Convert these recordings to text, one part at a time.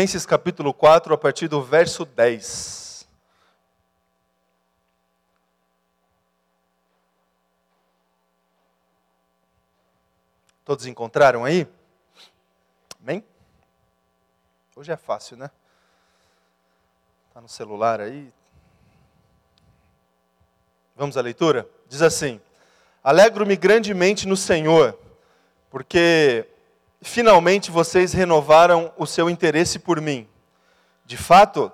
Filipenses capítulo 4, a partir do verso 10. Todos encontraram aí? Amém? Hoje é fácil, né? Está no celular aí. Vamos à leitura? Diz assim: Alegro-me grandemente no Senhor, porque finalmente vocês renovaram o seu interesse por mim. De fato,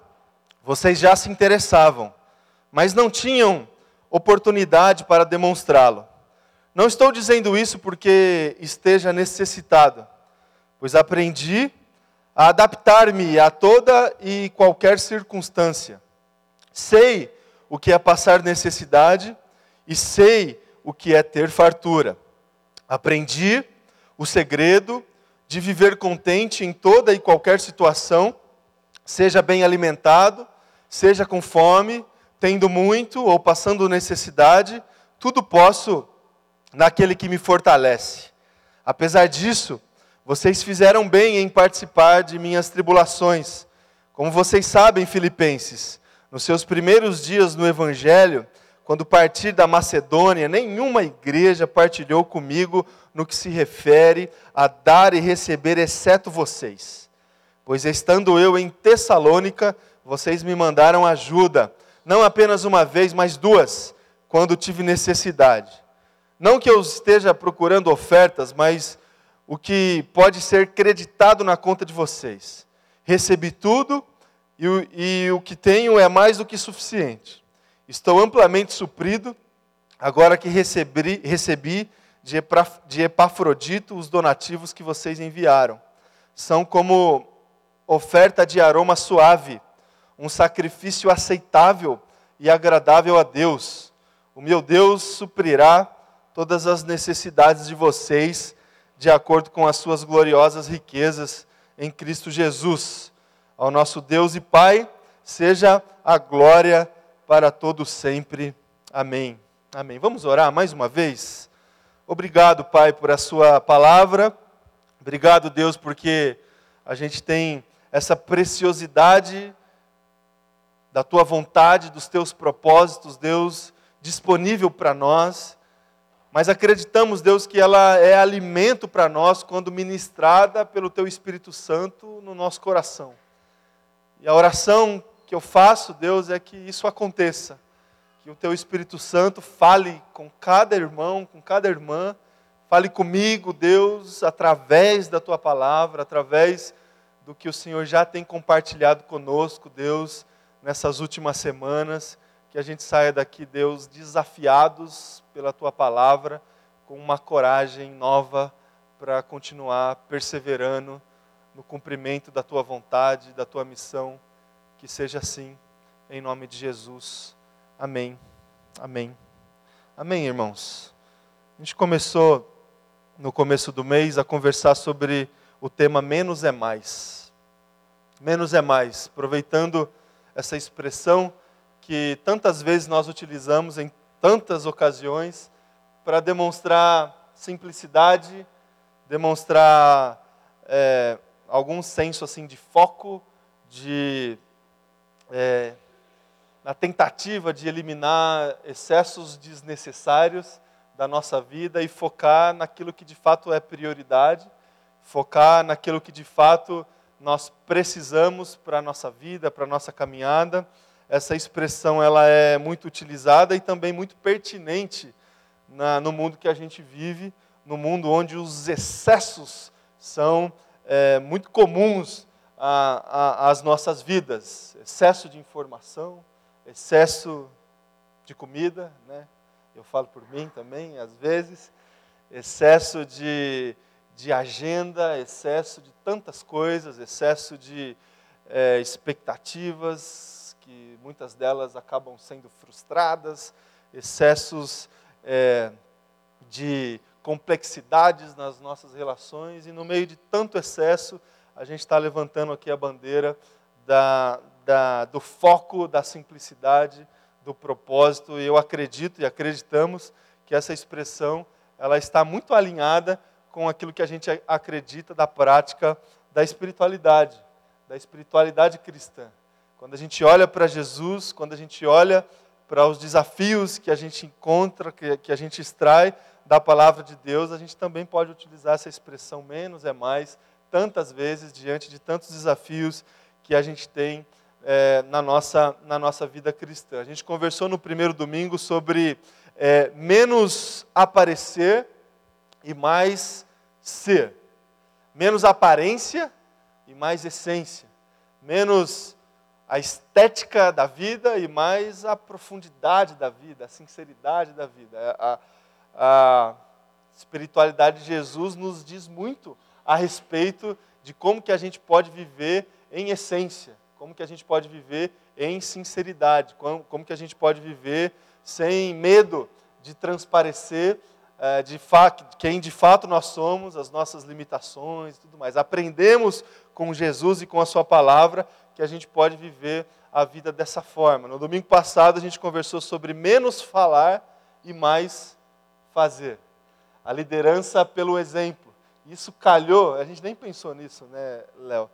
vocês já se interessavam, mas não tinham oportunidade para demonstrá-lo. Não estou dizendo isso porque esteja necessitado, pois aprendi a adaptar-me a toda e qualquer circunstância. Sei o que é passar necessidade e sei o que é ter fartura. Aprendi o segredo de viver contente em toda e qualquer situação, seja bem alimentado, seja com fome, tendo muito ou passando necessidade, tudo posso naquele que me fortalece. Apesar disso, vocês fizeram bem em participar de minhas tribulações. Como vocês sabem, filipenses, nos seus primeiros dias no Evangelho, quando partir da Macedônia, nenhuma igreja partilhou comigo no que se refere a dar e receber, exceto vocês. Pois estando eu em Tessalônica, vocês me mandaram ajuda, não apenas uma vez, mas duas, quando tive necessidade. Não que eu esteja procurando ofertas, mas o que pode ser creditado na conta de vocês. Recebi tudo e o, e o que tenho é mais do que suficiente Estou amplamente suprido, agora que recebi, recebi de, Epafrodito os donativos que vocês enviaram. São como oferta de aroma suave, um sacrifício aceitável e agradável a Deus. O meu Deus suprirá todas as necessidades de vocês, de acordo com as suas gloriosas riquezas em Cristo Jesus. Ao nosso Deus e Pai, seja a glória para todo sempre. Amém. Amém. Vamos orar mais uma vez? Obrigado, Pai, por a sua palavra. Obrigado, Deus, porque a gente tem essa preciosidade da tua vontade, dos teus propósitos, Deus, disponível para nós. Mas acreditamos, Deus, que ela é alimento para nós quando ministrada pelo teu Espírito Santo no nosso coração. E a oração que eu faço, Deus, é que isso aconteça. Que o Teu Espírito Santo fale com cada irmão, com cada irmã, fale comigo, Deus, através da Tua palavra, através do que o Senhor já tem compartilhado conosco, Deus, nessas últimas semanas. Que a gente saia daqui, Deus, desafiados pela Tua palavra, com uma coragem nova para continuar perseverando no cumprimento da Tua vontade, da Tua missão que seja assim, em nome de Jesus. Amém. Amém. Amém, irmãos. A gente começou no começo do mês a conversar sobre o tema menos é mais. Menos é mais, aproveitando essa expressão que tantas vezes nós utilizamos em tantas ocasiões para demonstrar simplicidade, demonstrar é, algum senso assim de foco, de é, na tentativa de eliminar excessos desnecessários da nossa vida e focar naquilo que de fato é prioridade, focar naquilo que de fato nós precisamos para a nossa vida, para a nossa caminhada. Essa expressão ela é muito utilizada e também muito pertinente na, no mundo que a gente vive, no mundo onde os excessos são é, muito comuns às nossas vidas excesso de informação, excesso de comida, né? Eu falo por mim também, às vezes, excesso de, de agenda, excesso de tantas coisas, excesso de é, expectativas, que muitas delas acabam sendo frustradas, excessos é, de complexidades nas nossas relações, e no meio de tanto excesso, a gente está levantando aqui a bandeira da, da, do foco, da simplicidade, do propósito. E eu acredito e acreditamos que essa expressão ela está muito alinhada com aquilo que a gente acredita da prática da espiritualidade, da espiritualidade cristã. Quando a gente olha para Jesus, quando a gente olha para os desafios que a gente encontra, que, que a gente extrai da palavra de Deus, a gente também pode utilizar essa expressão menos é mais, tantas vezes, diante de tantos desafios que a gente tem é, na, nossa, na nossa vida cristã. A gente conversou no primeiro domingo sobre é, menos aparecer e mais ser. Menos aparência e mais essência. Menos a estética da vida e mais a profundidade da vida, a sinceridade da vida. A, a espiritualidade de Jesus nos diz muito a respeito de como que a gente pode viver em essência, como que a gente pode viver em sinceridade, como, como que a gente pode viver sem medo de transparecer é, de quem de fato nós somos, as nossas limitações e tudo mais. Aprendemos com Jesus e com a Sua palavra que a gente pode viver a vida dessa forma. No domingo passado a gente conversou sobre menos falar e mais fazer. A liderança pelo exemplo. Isso calhou, a gente nem pensou nisso, né, Léo?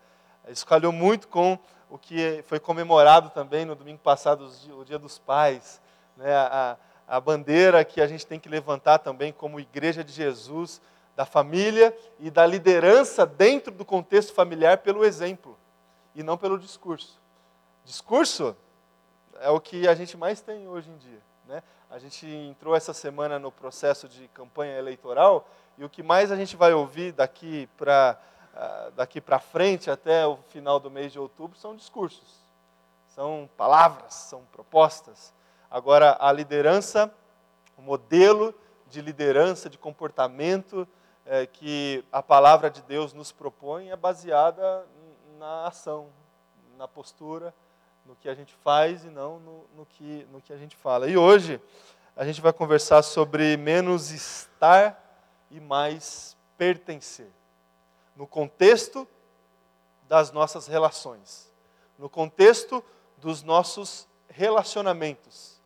Isso calhou muito com o que foi comemorado também no domingo passado, o Dia dos Pais. Né? A, a bandeira que a gente tem que levantar também como Igreja de Jesus, da família e da liderança dentro do contexto familiar pelo exemplo e não pelo discurso. Discurso é o que a gente mais tem hoje em dia. Né? A gente entrou essa semana no processo de campanha eleitoral e o que mais a gente vai ouvir daqui para uh, daqui frente até o final do mês de outubro são discursos, são palavras, são propostas. Agora, a liderança, o modelo de liderança, de comportamento é, que a palavra de Deus nos propõe é baseada na ação, na postura, no que a gente faz e não no, no, que, no que a gente fala. E hoje a gente vai conversar sobre menos estar e mais pertencer. No contexto das nossas relações, no contexto dos nossos relacionamentos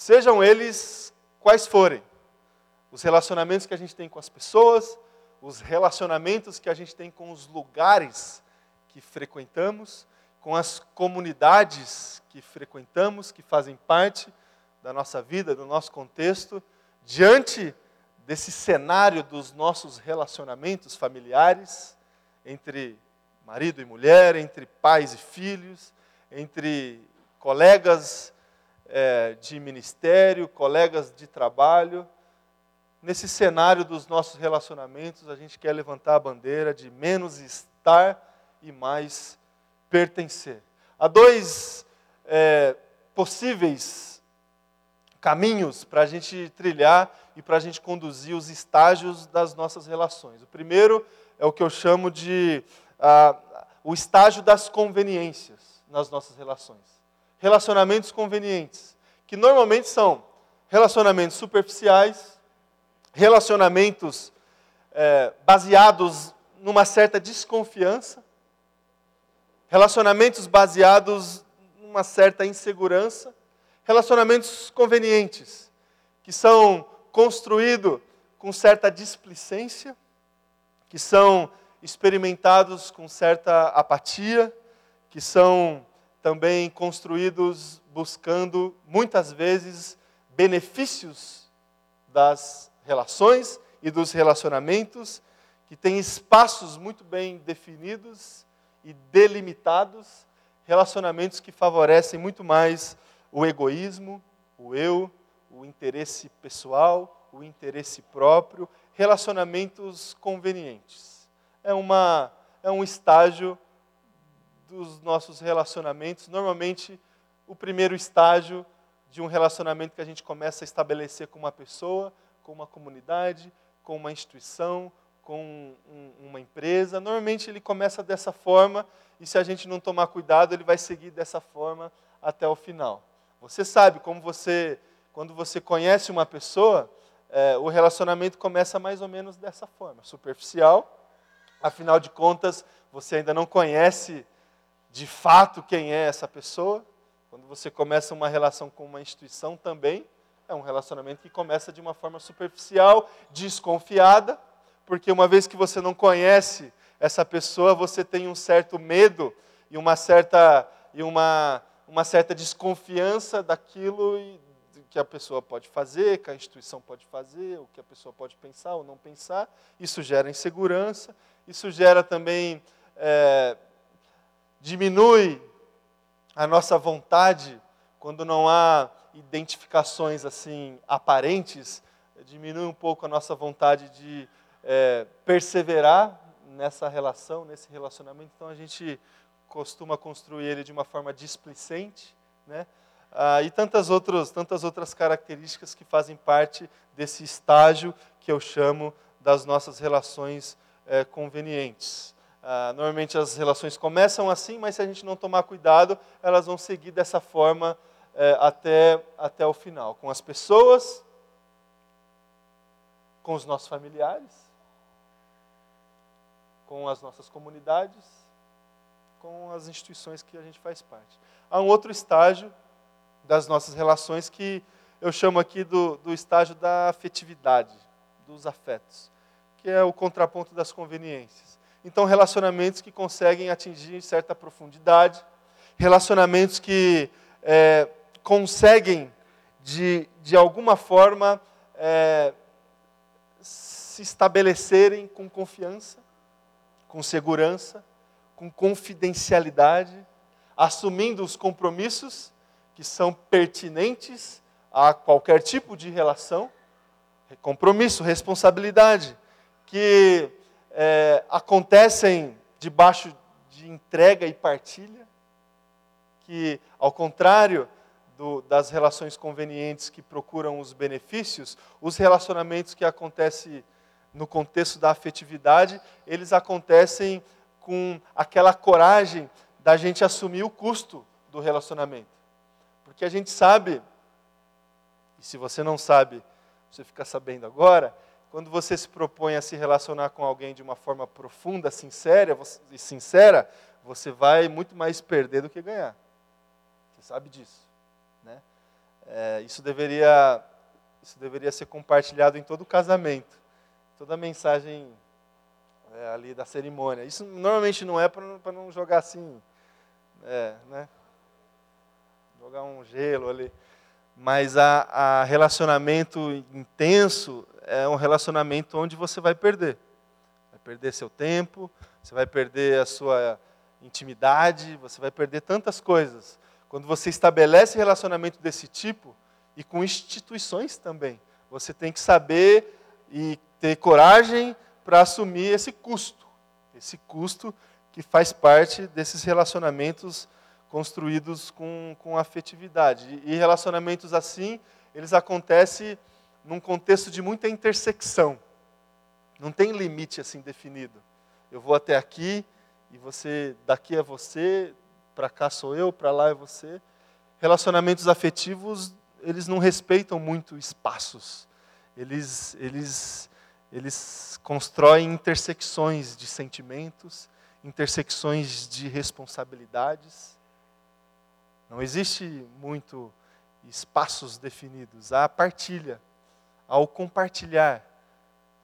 sejam eles quais forem. Os relacionamentos que a gente tem com as pessoas, os relacionamentos que a gente tem com os lugares que frequentamos, com as comunidades que frequentamos, que fazem parte da nossa vida, do nosso contexto, diante desse cenário dos nossos relacionamentos familiares, entre marido e mulher, entre pais e filhos, entre colegas é, de ministério, colegas de trabalho. Nesse cenário dos nossos relacionamentos, a gente quer levantar a bandeira de menos estar e mais pertencer. Há dois é, possíveis caminhos para a gente trilhar e para a gente conduzir os estágios das nossas relações. O primeiro é o que eu chamo de ah, o estágio das conveniências nas nossas relações relacionamentos convenientes, que normalmente são relacionamentos superficiais, relacionamentos é, baseados numa certa desconfiança, relacionamentos baseados numa certa insegurança, relacionamentos convenientes, que são construídos com certa displicência, que são experimentados com certa apatia, que são também construídos buscando, muitas vezes, benefícios das relações e dos relacionamentos, que têm espaços muito bem definidos e delimitados, relacionamentos que favorecem muito mais o egoísmo, o eu, o interesse pessoal, o interesse próprio, relacionamentos convenientes. É, uma, é um estágio dos nossos relacionamentos, normalmente o primeiro estágio de um relacionamento que a gente começa a estabelecer com uma pessoa, com uma comunidade, com uma instituição, com um, uma empresa. Normalmente ele começa dessa forma e se a gente não tomar cuidado, ele vai seguir dessa forma até o final. Você sabe como você, quando você conhece uma pessoa, é, o relacionamento começa mais ou menos dessa forma, superficial. Afinal de contas, você ainda não conhece de fato quem é essa pessoa. Quando você começa uma relação com uma instituição também, é um relacionamento que começa de uma forma superficial, desconfiada, porque uma vez que você não conhece essa pessoa, você tem um certo medo e uma certa, e uma, uma certa desconfiança daquilo que a pessoa pode fazer, que a instituição pode fazer, o que a pessoa pode pensar ou não pensar. Isso gera insegurança, isso gera também. É, diminui a nossa vontade quando não há identificações assim aparentes, diminui um pouco a nossa vontade de é, perseverar nessa relação, nesse relacionamento. Então a gente costuma construir ele de uma forma displicente, né? Ah, e tantas outras, tantas outras características que fazem parte desse estágio que eu chamo das nossas relações é, convenientes. Ah, normalmente as relações começam assim, mas se a gente não tomar cuidado, elas vão seguir dessa forma é, até, até o final. Com as pessoas, com os nossos familiares, com as nossas comunidades, com as instituições que a gente faz parte. Há um outro estágio das nossas relações que eu chamo aqui do, do estágio da afetividade, dos afetos, que é o contraponto das conveniências. Então, relacionamentos que conseguem atingir certa profundidade, relacionamentos que é, conseguem, de, de alguma forma, é, se estabelecerem com confiança, com segurança, com confidencialidade, assumindo os compromissos que são pertinentes a qualquer tipo de relação, compromisso, responsabilidade, que é, acontecem debaixo de entrega e partilha, que, ao contrário do, das relações convenientes que procuram os benefícios, os relacionamentos que acontecem no contexto da afetividade, eles acontecem com aquela coragem da gente assumir o custo do relacionamento. Porque a gente sabe, e se você não sabe, você fica sabendo agora, quando você se propõe a se relacionar com alguém de uma forma profunda, sincera e sincera, você vai muito mais perder do que ganhar. Você sabe disso, né? É, isso deveria isso deveria ser compartilhado em todo casamento, toda mensagem é, ali da cerimônia. Isso normalmente não é para não jogar assim, é, né? Jogar um gelo ali. Mas a, a relacionamento intenso é um relacionamento onde você vai perder. Vai perder seu tempo, você vai perder a sua intimidade, você vai perder tantas coisas. Quando você estabelece relacionamento desse tipo, e com instituições também, você tem que saber e ter coragem para assumir esse custo. Esse custo que faz parte desses relacionamentos construídos com, com afetividade. E relacionamentos assim, eles acontecem num contexto de muita intersecção. Não tem limite assim definido. Eu vou até aqui e você daqui é você, para cá sou eu, para lá é você. Relacionamentos afetivos, eles não respeitam muito espaços. Eles eles eles constroem intersecções de sentimentos, intersecções de responsabilidades. Não existe muito espaços definidos, há partilha ao compartilhar.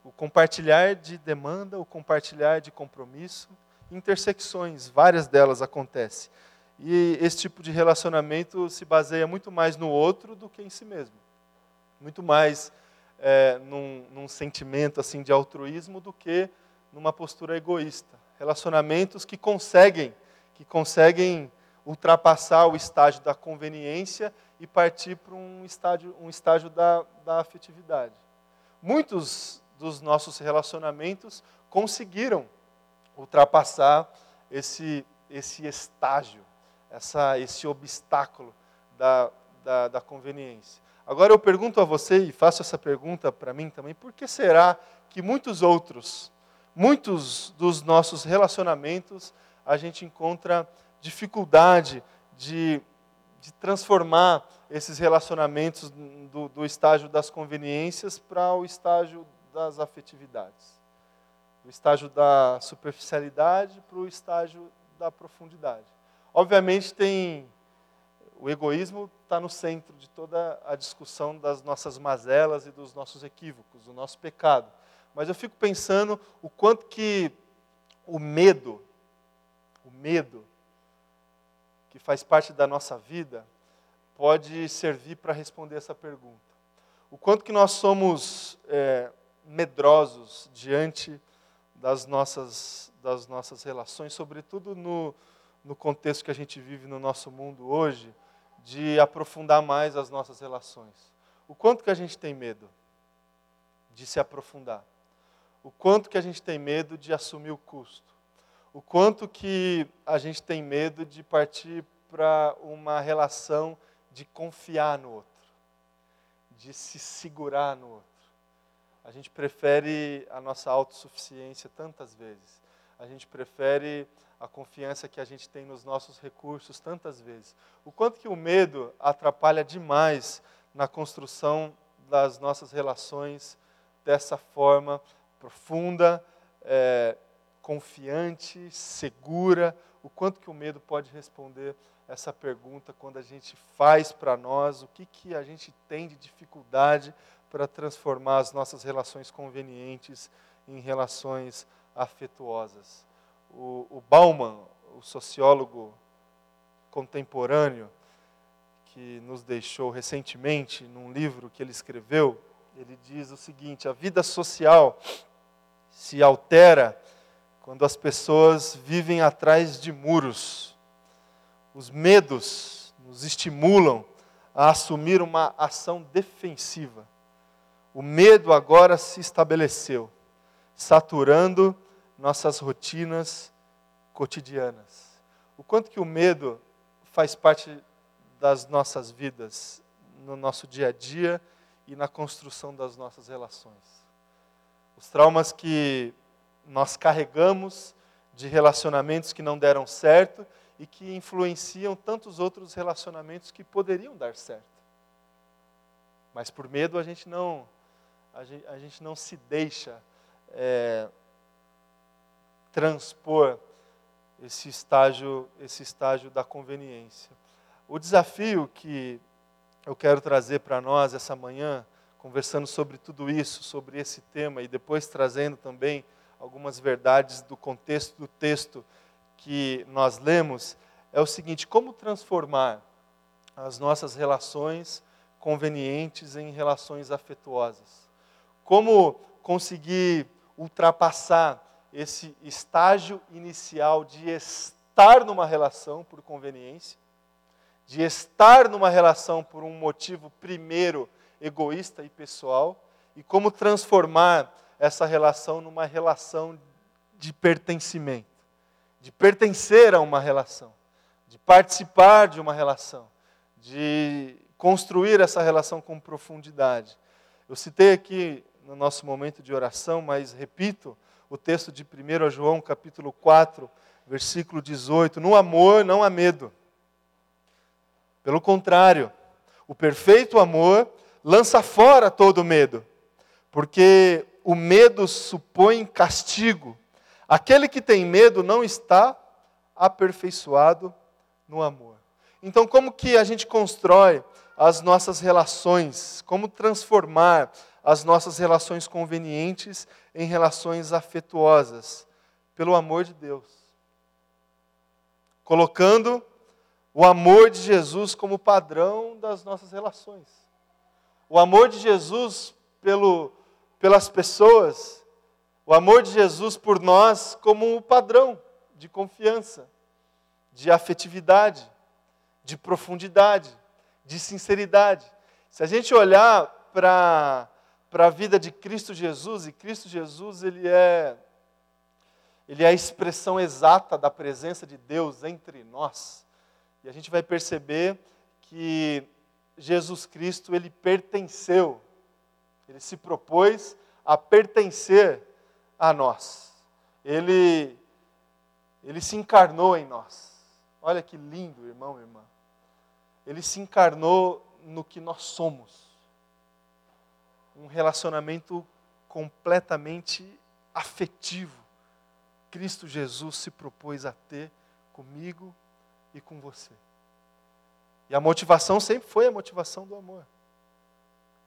O compartilhar de demanda, o compartilhar de compromisso, intersecções, várias delas acontecem. E esse tipo de relacionamento se baseia muito mais no outro do que em si mesmo. Muito mais é, num, num sentimento assim de altruísmo do que numa postura egoísta. Relacionamentos que conseguem, que conseguem ultrapassar o estágio da conveniência e partir para um estágio, um estágio da, da afetividade. Muitos dos nossos relacionamentos conseguiram ultrapassar esse, esse estágio, essa, esse obstáculo da, da, da conveniência. Agora eu pergunto a você, e faço essa pergunta para mim também, por que será que muitos outros, muitos dos nossos relacionamentos, a gente encontra dificuldade de de transformar esses relacionamentos do, do estágio das conveniências para o estágio das afetividades. Do estágio da superficialidade para o estágio da profundidade. Obviamente tem o egoísmo está no centro de toda a discussão das nossas mazelas e dos nossos equívocos, do nosso pecado. Mas eu fico pensando o quanto que o medo, o medo que faz parte da nossa vida, pode servir para responder essa pergunta. O quanto que nós somos é, medrosos diante das nossas, das nossas relações, sobretudo no, no contexto que a gente vive no nosso mundo hoje, de aprofundar mais as nossas relações. O quanto que a gente tem medo de se aprofundar. O quanto que a gente tem medo de assumir o custo. O quanto que a gente tem medo de partir para uma relação de confiar no outro, de se segurar no outro. A gente prefere a nossa autossuficiência tantas vezes. A gente prefere a confiança que a gente tem nos nossos recursos tantas vezes. O quanto que o medo atrapalha demais na construção das nossas relações dessa forma profunda, é, confiante, segura. O quanto que o medo pode responder essa pergunta quando a gente faz para nós o que, que a gente tem de dificuldade para transformar as nossas relações convenientes em relações afetuosas. O, o Bauman, o sociólogo contemporâneo, que nos deixou recentemente num livro que ele escreveu, ele diz o seguinte: a vida social se altera quando as pessoas vivem atrás de muros. Os medos nos estimulam a assumir uma ação defensiva o medo agora se estabeleceu, saturando nossas rotinas cotidianas. O quanto que o medo faz parte das nossas vidas, no nosso dia a dia e na construção das nossas relações. Os traumas que nós carregamos de relacionamentos que não deram certo e que influenciam tantos outros relacionamentos que poderiam dar certo. Mas por medo a gente não a gente, a gente não se deixa é, transpor esse estágio, esse estágio da conveniência. O desafio que eu quero trazer para nós essa manhã, conversando sobre tudo isso, sobre esse tema, e depois trazendo também algumas verdades do contexto do texto que nós lemos, é o seguinte: como transformar as nossas relações convenientes em relações afetuosas? como conseguir ultrapassar esse estágio inicial de estar numa relação por conveniência, de estar numa relação por um motivo primeiro egoísta e pessoal, e como transformar essa relação numa relação de pertencimento, de pertencer a uma relação, de participar de uma relação, de construir essa relação com profundidade. Eu citei aqui no nosso momento de oração, mas repito o texto de 1 João, capítulo 4, versículo 18: No amor não há medo. Pelo contrário, o perfeito amor lança fora todo medo, porque o medo supõe castigo. Aquele que tem medo não está aperfeiçoado no amor. Então, como que a gente constrói as nossas relações? Como transformar as nossas relações convenientes em relações afetuosas, pelo amor de Deus. Colocando o amor de Jesus como padrão das nossas relações. O amor de Jesus pelo, pelas pessoas, o amor de Jesus por nós como um padrão de confiança, de afetividade, de profundidade, de sinceridade. Se a gente olhar para para a vida de Cristo Jesus, e Cristo Jesus ele é ele é a expressão exata da presença de Deus entre nós. E a gente vai perceber que Jesus Cristo ele pertenceu, ele se propôs a pertencer a nós. Ele ele se encarnou em nós. Olha que lindo, irmão, irmã. Ele se encarnou no que nós somos um relacionamento completamente afetivo. Cristo Jesus se propôs a ter comigo e com você. E a motivação sempre foi a motivação do amor.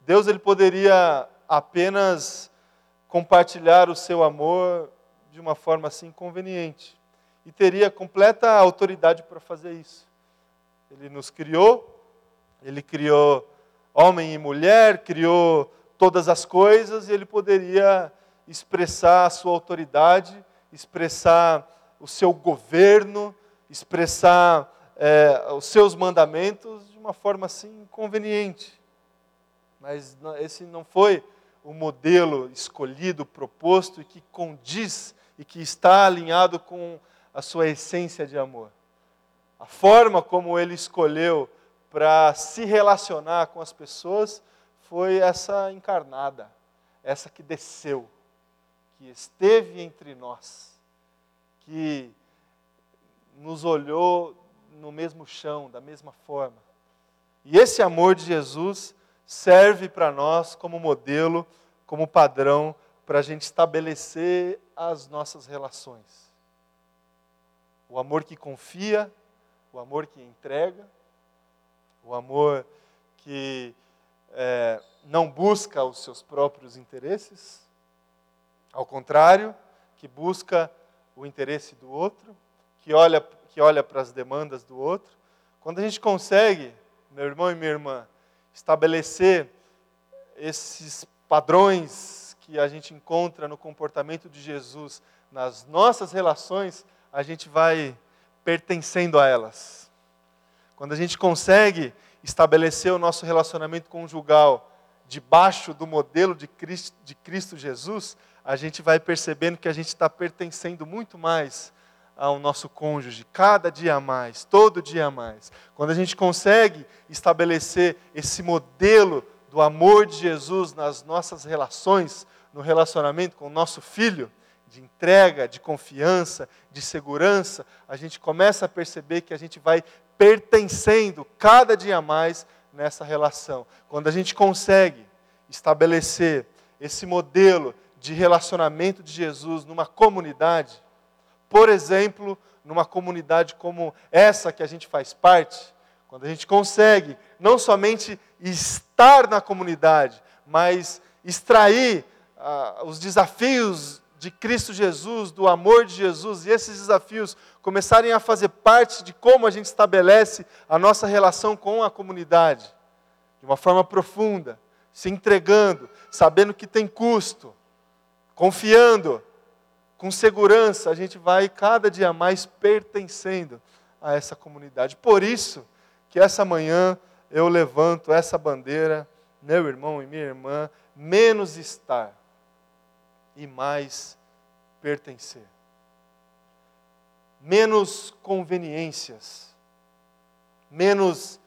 Deus ele poderia apenas compartilhar o seu amor de uma forma assim conveniente e teria completa autoridade para fazer isso. Ele nos criou, ele criou homem e mulher, criou todas as coisas e ele poderia expressar a sua autoridade, expressar o seu governo, expressar é, os seus mandamentos de uma forma assim conveniente. Mas esse não foi o modelo escolhido, proposto e que condiz e que está alinhado com a sua essência de amor. A forma como ele escolheu para se relacionar com as pessoas foi essa encarnada, essa que desceu, que esteve entre nós, que nos olhou no mesmo chão, da mesma forma. E esse amor de Jesus serve para nós como modelo, como padrão, para a gente estabelecer as nossas relações. O amor que confia, o amor que entrega, o amor que é, não busca os seus próprios interesses, ao contrário, que busca o interesse do outro, que olha, que olha para as demandas do outro. Quando a gente consegue, meu irmão e minha irmã, estabelecer esses padrões que a gente encontra no comportamento de Jesus nas nossas relações, a gente vai pertencendo a elas. Quando a gente consegue estabelecer o nosso relacionamento conjugal debaixo do modelo de Cristo, de Cristo Jesus, a gente vai percebendo que a gente está pertencendo muito mais ao nosso cônjuge, cada dia mais, todo dia mais. Quando a gente consegue estabelecer esse modelo do amor de Jesus nas nossas relações, no relacionamento com o nosso filho, de entrega, de confiança, de segurança, a gente começa a perceber que a gente vai pertencendo cada dia mais nessa relação. Quando a gente consegue estabelecer esse modelo de relacionamento de Jesus numa comunidade, por exemplo, numa comunidade como essa que a gente faz parte, quando a gente consegue não somente estar na comunidade, mas extrair ah, os desafios de Cristo Jesus, do amor de Jesus, e esses desafios começarem a fazer parte de como a gente estabelece a nossa relação com a comunidade, de uma forma profunda, se entregando, sabendo que tem custo, confiando, com segurança, a gente vai cada dia mais pertencendo a essa comunidade. Por isso que essa manhã eu levanto essa bandeira, meu irmão e minha irmã, menos estar e mais pertencer. Menos conveniências, menos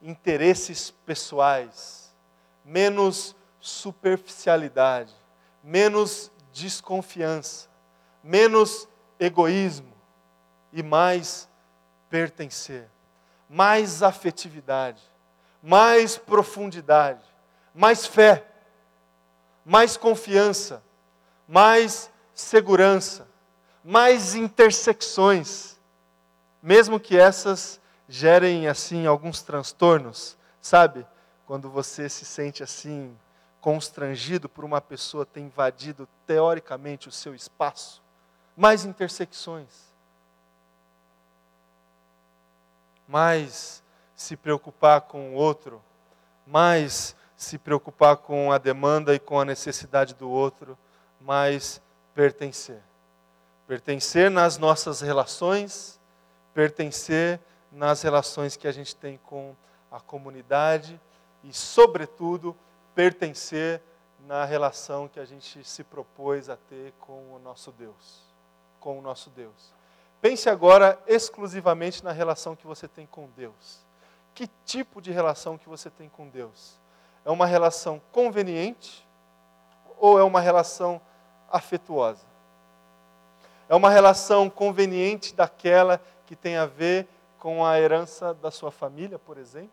interesses pessoais, menos superficialidade, menos desconfiança, menos egoísmo e mais pertencer, mais afetividade, mais profundidade, mais fé, mais confiança, mais segurança, mais intersecções, mesmo que essas gerem assim alguns transtornos, sabe? Quando você se sente assim constrangido por uma pessoa ter invadido teoricamente o seu espaço, mais intersecções, mais se preocupar com o outro, mais se preocupar com a demanda e com a necessidade do outro, mais pertencer. Pertencer nas nossas relações, pertencer nas relações que a gente tem com a comunidade e, sobretudo, pertencer na relação que a gente se propôs a ter com o nosso Deus com o nosso Deus. Pense agora exclusivamente na relação que você tem com Deus. Que tipo de relação que você tem com Deus? É uma relação conveniente ou é uma relação afetuosa? É uma relação conveniente daquela que tem a ver com a herança da sua família, por exemplo?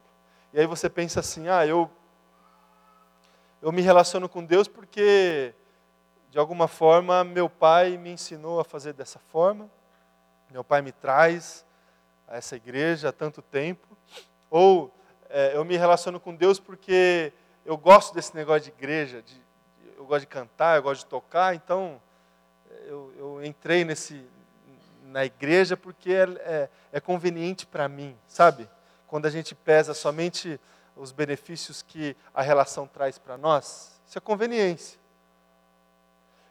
E aí você pensa assim: "Ah, eu eu me relaciono com Deus porque de alguma forma, meu pai me ensinou a fazer dessa forma. Meu pai me traz a essa igreja há tanto tempo. Ou é, eu me relaciono com Deus porque eu gosto desse negócio de igreja, de, gosto de cantar, eu gosto de tocar, então eu, eu entrei nesse, na igreja porque é, é, é conveniente para mim, sabe? quando a gente pesa somente os benefícios que a relação traz para nós, isso é conveniência.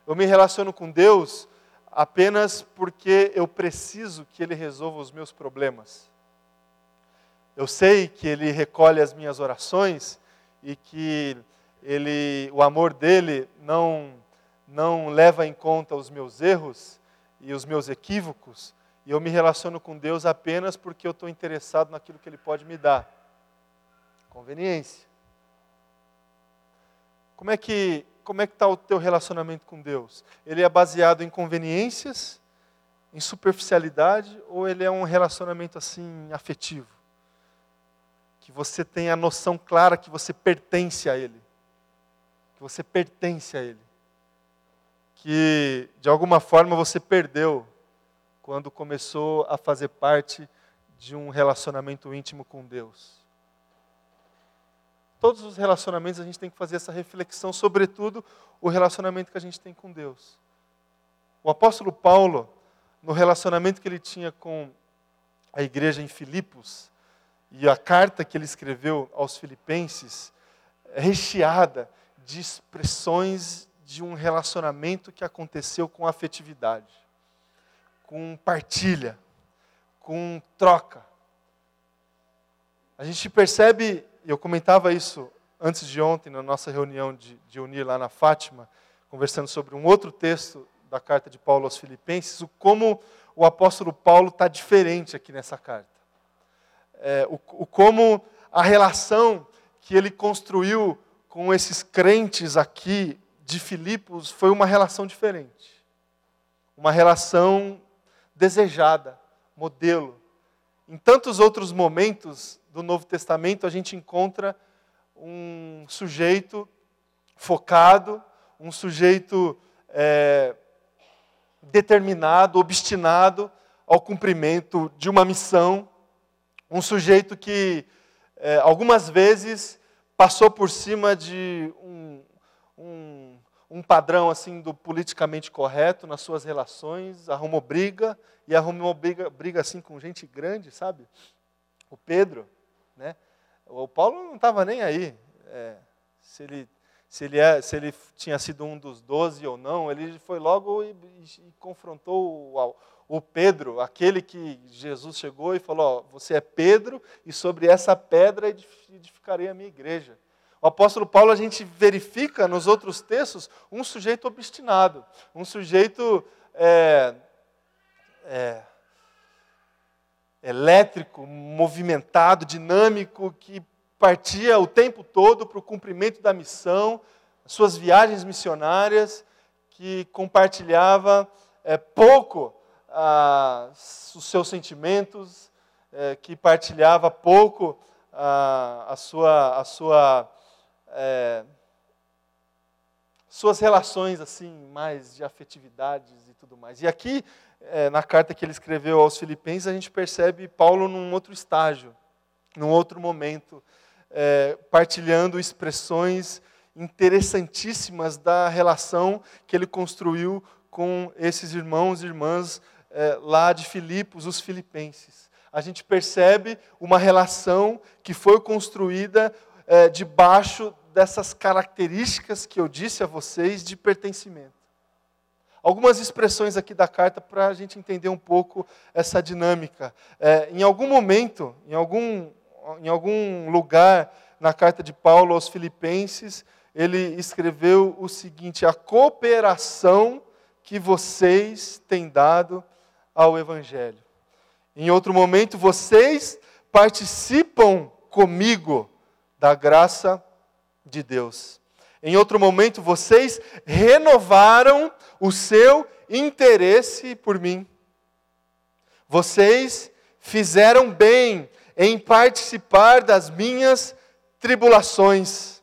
Eu me relaciono com Deus apenas porque eu preciso que Ele resolva os meus problemas. Eu sei que Ele recolhe as minhas orações e que ele, o amor dele não, não leva em conta os meus erros e os meus equívocos, e eu me relaciono com Deus apenas porque eu estou interessado naquilo que Ele pode me dar. Conveniência. Como é que como é que está o teu relacionamento com Deus? Ele é baseado em conveniências, em superficialidade, ou ele é um relacionamento assim afetivo? Que você tem a noção clara que você pertence a Ele que você pertence a Ele. Que de alguma forma você perdeu quando começou a fazer parte de um relacionamento íntimo com Deus. Todos os relacionamentos a gente tem que fazer essa reflexão, sobretudo o relacionamento que a gente tem com Deus. O apóstolo Paulo, no relacionamento que ele tinha com a igreja em Filipos, e a carta que ele escreveu aos filipenses, é recheada de expressões de um relacionamento que aconteceu com afetividade, com partilha, com troca. A gente percebe, eu comentava isso antes de ontem, na nossa reunião de, de unir lá na Fátima, conversando sobre um outro texto da carta de Paulo aos Filipenses, o como o apóstolo Paulo está diferente aqui nessa carta. É, o, o como a relação que ele construiu com esses crentes aqui de Filipos foi uma relação diferente. Uma relação desejada, modelo. Em tantos outros momentos do Novo Testamento, a gente encontra um sujeito focado, um sujeito é, determinado, obstinado ao cumprimento de uma missão, um sujeito que é, algumas vezes passou por cima de um, um, um padrão assim do politicamente correto nas suas relações, arrumou briga, e arrumou briga, briga assim com gente grande, sabe? O Pedro, né? O Paulo não estava nem aí. É, se, ele, se, ele é, se ele tinha sido um dos doze ou não, ele foi logo e, e, e confrontou o, o Pedro, aquele que Jesus chegou e falou: ó, Você é Pedro, e sobre essa pedra edificarei a minha igreja. O apóstolo Paulo, a gente verifica nos outros textos um sujeito obstinado, um sujeito é, é, elétrico, movimentado, dinâmico, que partia o tempo todo para o cumprimento da missão, suas viagens missionárias, que compartilhava é, pouco ah, os seus sentimentos, é, que partilhava pouco ah, a sua, a sua é, suas relações assim mais de afetividades e tudo mais. E aqui é, na carta que ele escreveu aos Filipenses a gente percebe Paulo num outro estágio, num outro momento, é, partilhando expressões interessantíssimas da relação que ele construiu com esses irmãos e irmãs é, lá de Filipos, os filipenses. A gente percebe uma relação que foi construída é, debaixo dessas características que eu disse a vocês de pertencimento. Algumas expressões aqui da carta para a gente entender um pouco essa dinâmica. É, em algum momento, em algum, em algum lugar na carta de Paulo aos Filipenses, ele escreveu o seguinte: a cooperação que vocês têm dado ao Evangelho. Em outro momento, vocês participam comigo da graça de Deus. Em outro momento, vocês renovaram o seu interesse por mim. Vocês fizeram bem em participar das minhas tribulações.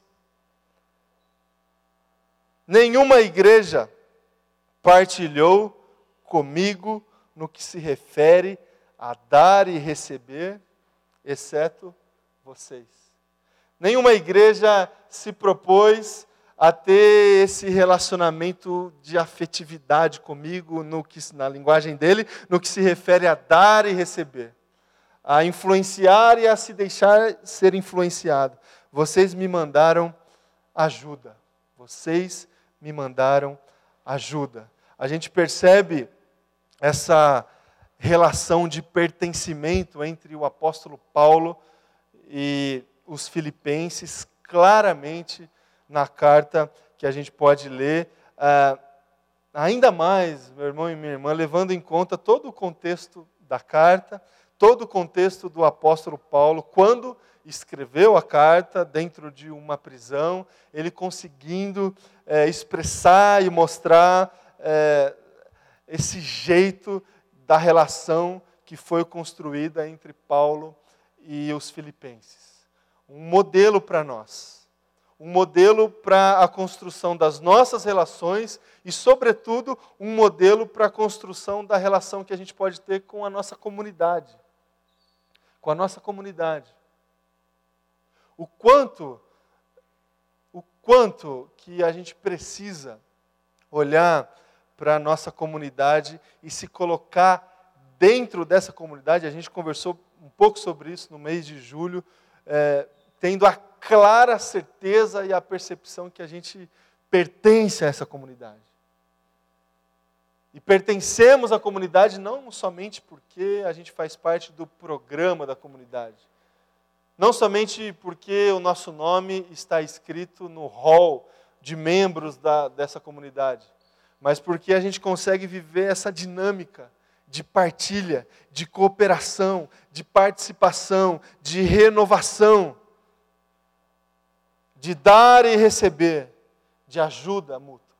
Nenhuma igreja partilhou comigo no que se refere a dar e receber, exceto vocês. Nenhuma igreja se propôs a ter esse relacionamento de afetividade comigo, no que, na linguagem dele, no que se refere a dar e receber. a influenciar e a se deixar ser influenciado. Vocês me mandaram ajuda. Vocês me mandaram ajuda. A gente percebe essa relação de pertencimento entre o apóstolo Paulo e os filipenses claramente na carta que a gente pode ler. Uh, ainda mais, meu irmão e minha irmã, levando em conta todo o contexto da carta, todo o contexto do apóstolo Paulo, quando escreveu a carta dentro de uma prisão, ele conseguindo é, expressar e mostrar é, esse jeito da relação que foi construída entre Paulo e os filipenses. Um modelo para nós. Um modelo para a construção das nossas relações e, sobretudo, um modelo para a construção da relação que a gente pode ter com a nossa comunidade. Com a nossa comunidade. O quanto, o quanto que a gente precisa olhar para a nossa comunidade e se colocar dentro dessa comunidade. A gente conversou um pouco sobre isso no mês de julho, é, tendo a clara certeza e a percepção que a gente pertence a essa comunidade. E pertencemos à comunidade não somente porque a gente faz parte do programa da comunidade, não somente porque o nosso nome está escrito no hall de membros da, dessa comunidade, mas porque a gente consegue viver essa dinâmica de partilha, de cooperação, de participação, de renovação, de dar e receber, de ajuda mútua.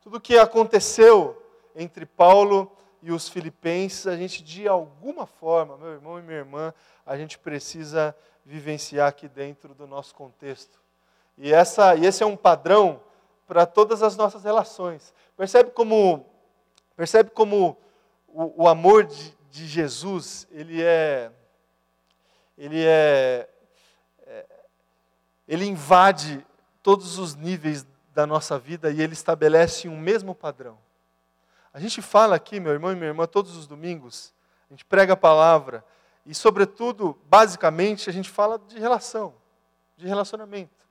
Tudo o que aconteceu entre Paulo e os filipenses, a gente de alguma forma, meu irmão e minha irmã, a gente precisa vivenciar aqui dentro do nosso contexto. E, essa, e esse é um padrão para todas as nossas relações. Percebe como, percebe como o, o amor de, de, Jesus, ele é, ele é, é, ele invade todos os níveis da nossa vida e ele estabelece um mesmo padrão. A gente fala aqui, meu irmão e minha irmã, todos os domingos, a gente prega a palavra e, sobretudo, basicamente, a gente fala de relação, de relacionamento.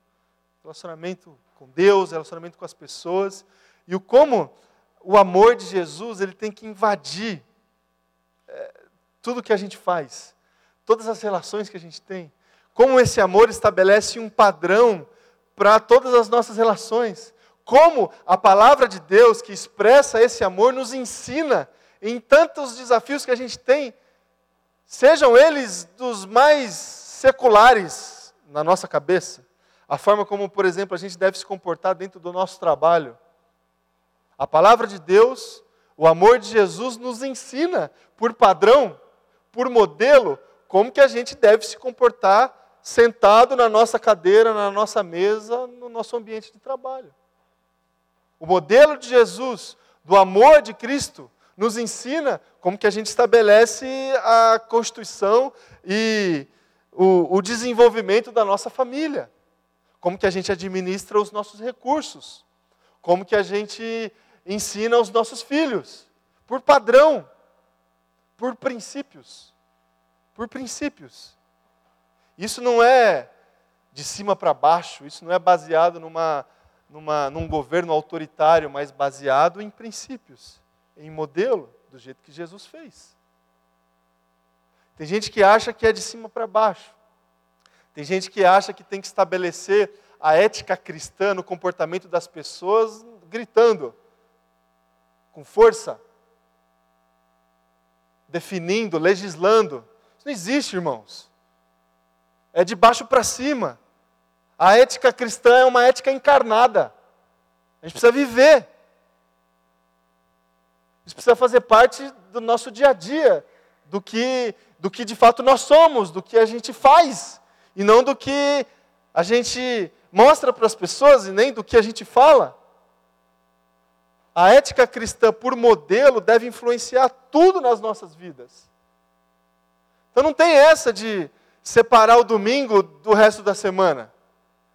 Relacionamento com Deus, relacionamento com as pessoas e o como o amor de Jesus ele tem que invadir é, tudo que a gente faz, todas as relações que a gente tem. Como esse amor estabelece um padrão para todas as nossas relações. Como a palavra de Deus que expressa esse amor nos ensina em tantos desafios que a gente tem, sejam eles dos mais seculares na nossa cabeça, a forma como, por exemplo, a gente deve se comportar dentro do nosso trabalho, a palavra de Deus, o amor de Jesus nos ensina, por padrão, por modelo, como que a gente deve se comportar sentado na nossa cadeira, na nossa mesa, no nosso ambiente de trabalho. O modelo de Jesus, do amor de Cristo, nos ensina como que a gente estabelece a constituição e o, o desenvolvimento da nossa família, como que a gente administra os nossos recursos, como que a gente ensina aos nossos filhos, por padrão, por princípios. Por princípios. Isso não é de cima para baixo, isso não é baseado numa, numa, num governo autoritário, mas baseado em princípios, em modelo, do jeito que Jesus fez. Tem gente que acha que é de cima para baixo. Tem gente que acha que tem que estabelecer a ética cristã no comportamento das pessoas gritando com força, definindo, legislando. Isso não existe, irmãos. É de baixo para cima. A ética cristã é uma ética encarnada. A gente precisa viver. Isso precisa fazer parte do nosso dia a dia, do que, do que de fato nós somos, do que a gente faz, e não do que a gente mostra para as pessoas e nem do que a gente fala. A ética cristã, por modelo, deve influenciar tudo nas nossas vidas. Então não tem essa de separar o domingo do resto da semana,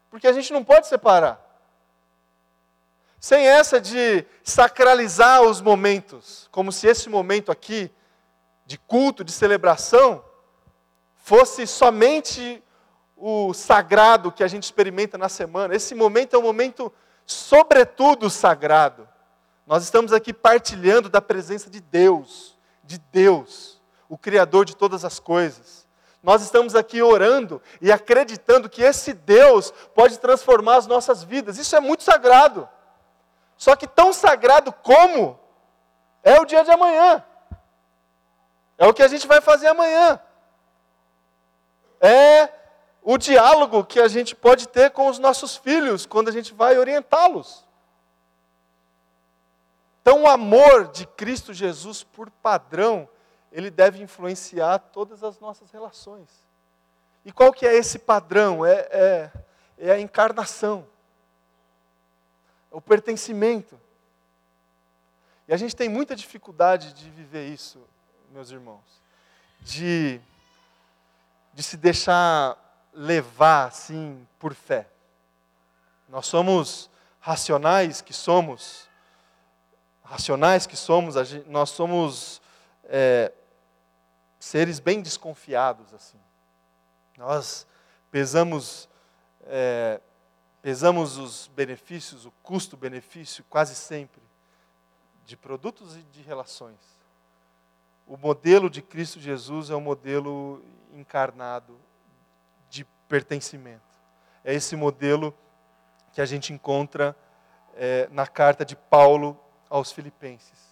porque a gente não pode separar. Sem essa de sacralizar os momentos, como se esse momento aqui, de culto, de celebração, fosse somente o sagrado que a gente experimenta na semana. Esse momento é um momento, sobretudo, sagrado. Nós estamos aqui partilhando da presença de Deus, de Deus, o Criador de todas as coisas. Nós estamos aqui orando e acreditando que esse Deus pode transformar as nossas vidas. Isso é muito sagrado. Só que tão sagrado como é o dia de amanhã. É o que a gente vai fazer amanhã. É o diálogo que a gente pode ter com os nossos filhos quando a gente vai orientá-los. Então, o amor de Cristo Jesus, por padrão, ele deve influenciar todas as nossas relações. E qual que é esse padrão? É, é, é a encarnação, é o pertencimento. E a gente tem muita dificuldade de viver isso, meus irmãos, de, de se deixar levar assim por fé. Nós somos racionais que somos, racionais que somos, nós somos é, seres bem desconfiados assim. Nós pesamos é, pesamos os benefícios, o custo-benefício quase sempre de produtos e de relações. O modelo de Cristo Jesus é o um modelo encarnado pertencimento. É esse modelo que a gente encontra é, na carta de Paulo aos Filipenses.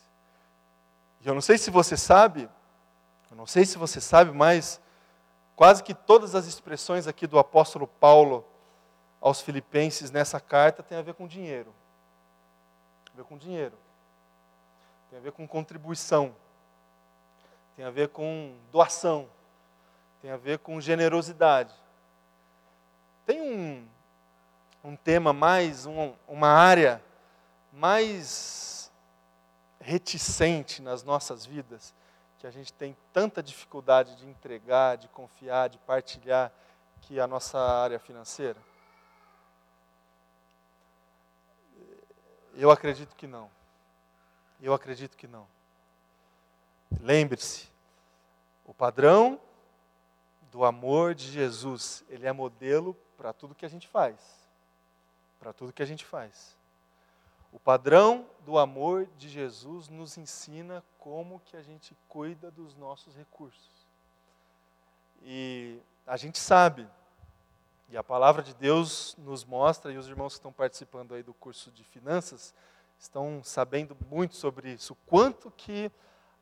E eu não sei se você sabe, eu não sei se você sabe, mas quase que todas as expressões aqui do apóstolo Paulo aos Filipenses nessa carta tem a ver com dinheiro. Tem a ver com dinheiro tem a ver com contribuição, tem a ver com doação, tem a ver com generosidade. Tem um, um tema mais, um, uma área mais reticente nas nossas vidas, que a gente tem tanta dificuldade de entregar, de confiar, de partilhar, que é a nossa área financeira? Eu acredito que não. Eu acredito que não. Lembre-se, o padrão do amor de Jesus, ele é modelo para tudo que a gente faz. Para tudo que a gente faz. O padrão do amor de Jesus nos ensina como que a gente cuida dos nossos recursos. E a gente sabe, e a palavra de Deus nos mostra, e os irmãos que estão participando aí do curso de finanças, estão sabendo muito sobre isso. Quanto que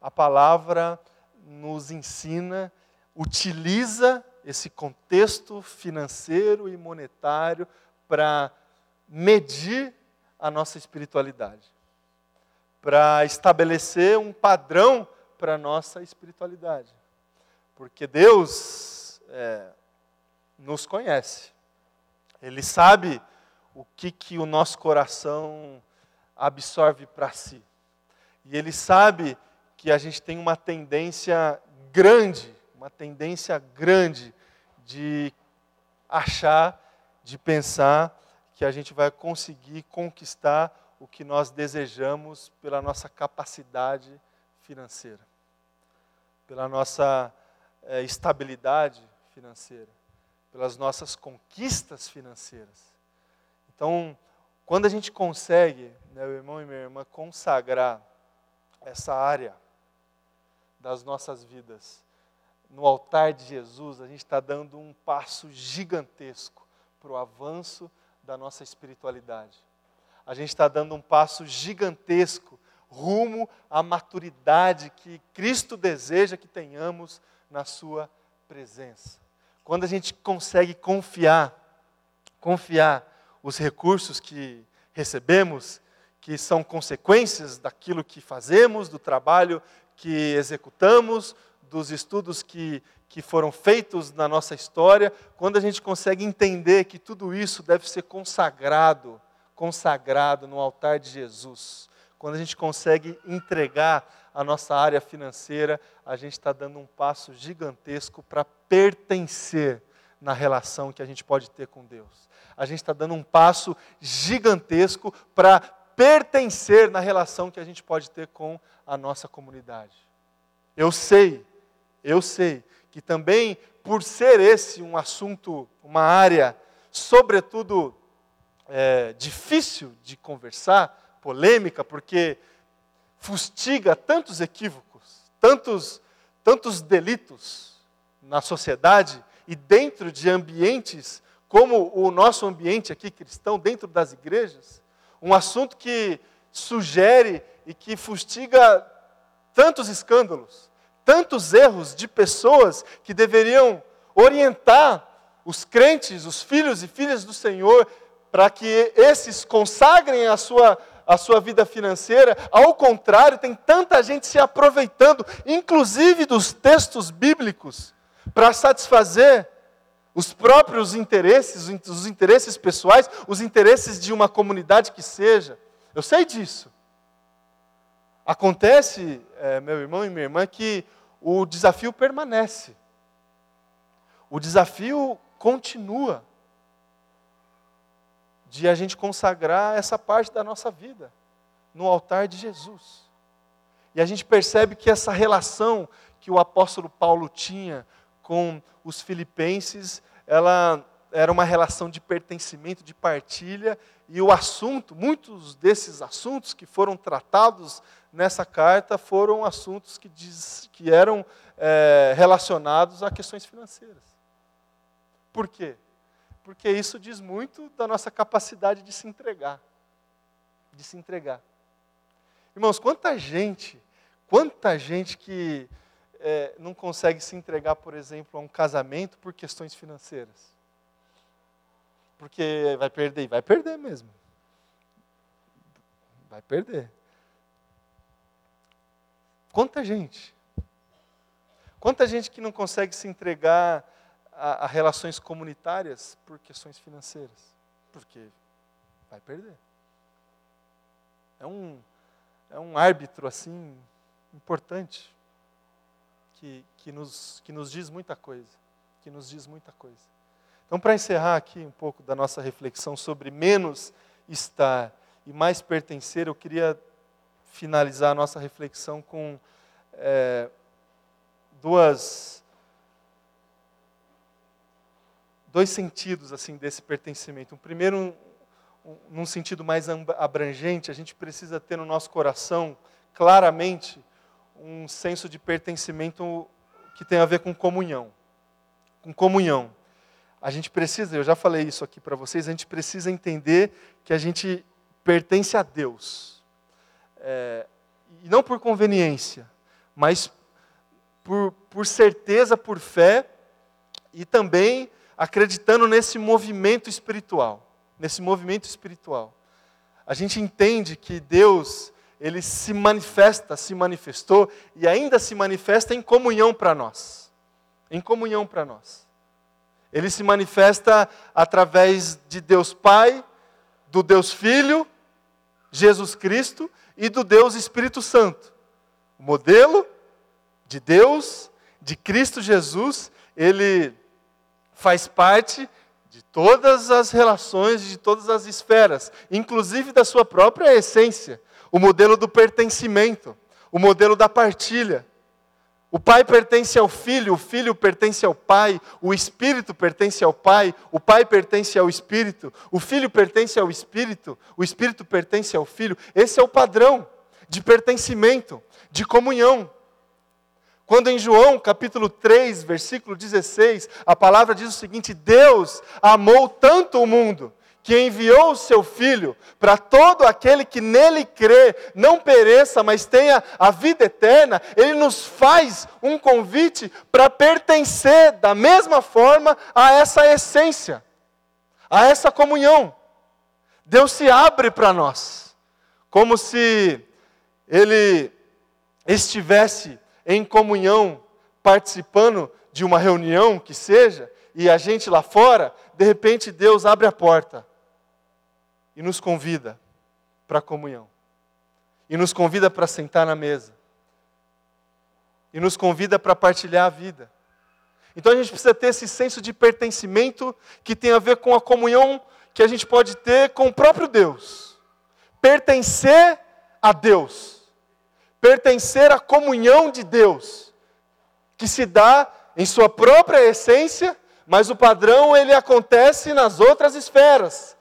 a palavra nos ensina, utiliza esse contexto financeiro e monetário para medir a nossa espiritualidade, para estabelecer um padrão para a nossa espiritualidade. Porque Deus é, nos conhece, Ele sabe o que, que o nosso coração absorve para si. E ele sabe que a gente tem uma tendência grande, uma tendência grande de achar, de pensar que a gente vai conseguir conquistar o que nós desejamos pela nossa capacidade financeira, pela nossa é, estabilidade financeira, pelas nossas conquistas financeiras. Então, quando a gente consegue, meu irmão e minha irmã, consagrar essa área das nossas vidas no altar de Jesus, a gente está dando um passo gigantesco para o avanço da nossa espiritualidade. A gente está dando um passo gigantesco rumo à maturidade que Cristo deseja que tenhamos na Sua presença. Quando a gente consegue confiar, confiar os recursos que recebemos, que são consequências daquilo que fazemos, do trabalho que executamos, dos estudos que, que foram feitos na nossa história, quando a gente consegue entender que tudo isso deve ser consagrado, consagrado no altar de Jesus, quando a gente consegue entregar a nossa área financeira, a gente está dando um passo gigantesco para pertencer na relação que a gente pode ter com Deus a gente está dando um passo gigantesco para pertencer na relação que a gente pode ter com a nossa comunidade. Eu sei, eu sei que também, por ser esse um assunto, uma área, sobretudo é, difícil de conversar, polêmica, porque fustiga tantos equívocos, tantos, tantos delitos na sociedade e dentro de ambientes como o nosso ambiente aqui cristão, dentro das igrejas, um assunto que sugere e que fustiga tantos escândalos, tantos erros de pessoas que deveriam orientar os crentes, os filhos e filhas do Senhor, para que esses consagrem a sua, a sua vida financeira. Ao contrário, tem tanta gente se aproveitando, inclusive dos textos bíblicos, para satisfazer os próprios interesses, os interesses pessoais, os interesses de uma comunidade que seja. Eu sei disso. Acontece, é, meu irmão e minha irmã, que o desafio permanece. O desafio continua de a gente consagrar essa parte da nossa vida no altar de Jesus. E a gente percebe que essa relação que o apóstolo Paulo tinha com os filipenses, ela era uma relação de pertencimento, de partilha, e o assunto, muitos desses assuntos que foram tratados nessa carta foram assuntos que, diz, que eram é, relacionados a questões financeiras. Por quê? Porque isso diz muito da nossa capacidade de se entregar. De se entregar. Irmãos, quanta gente, quanta gente que é, não consegue se entregar, por exemplo, a um casamento por questões financeiras. Porque vai perder, e vai perder mesmo. Vai perder. Quanta gente. Quanta gente que não consegue se entregar a, a relações comunitárias por questões financeiras. Porque vai perder. É um, é um árbitro assim importante que, que, nos, que nos diz muita coisa. Que nos diz muita coisa. Então, para encerrar aqui um pouco da nossa reflexão sobre menos estar e mais pertencer, eu queria finalizar a nossa reflexão com é, duas dois sentidos assim desse pertencimento. O primeiro, um, um, num sentido mais abrangente, a gente precisa ter no nosso coração claramente um senso de pertencimento que tem a ver com comunhão. Com comunhão. A gente precisa, eu já falei isso aqui para vocês, a gente precisa entender que a gente pertence a Deus. É, e não por conveniência, mas por, por certeza, por fé e também acreditando nesse movimento espiritual. Nesse movimento espiritual. A gente entende que Deus ele se manifesta, se manifestou e ainda se manifesta em comunhão para nós. Em comunhão para nós. Ele se manifesta através de Deus Pai, do Deus Filho, Jesus Cristo e do Deus Espírito Santo. O modelo de Deus, de Cristo Jesus, ele faz parte de todas as relações, de todas as esferas, inclusive da sua própria essência o modelo do pertencimento, o modelo da partilha. O pai pertence ao filho, o filho pertence ao pai, o espírito pertence ao pai, o pai pertence ao espírito, o filho pertence ao espírito, o espírito pertence ao filho. Esse é o padrão de pertencimento, de comunhão. Quando em João capítulo 3, versículo 16, a palavra diz o seguinte: Deus amou tanto o mundo que enviou o seu Filho para todo aquele que nele crê, não pereça, mas tenha a vida eterna, ele nos faz um convite para pertencer da mesma forma a essa essência, a essa comunhão. Deus se abre para nós, como se ele estivesse em comunhão, participando de uma reunião que seja, e a gente lá fora, de repente Deus abre a porta e nos convida para a comunhão. E nos convida para sentar na mesa. E nos convida para partilhar a vida. Então a gente precisa ter esse senso de pertencimento que tem a ver com a comunhão que a gente pode ter com o próprio Deus. Pertencer a Deus. Pertencer à comunhão de Deus, que se dá em sua própria essência, mas o padrão ele acontece nas outras esferas,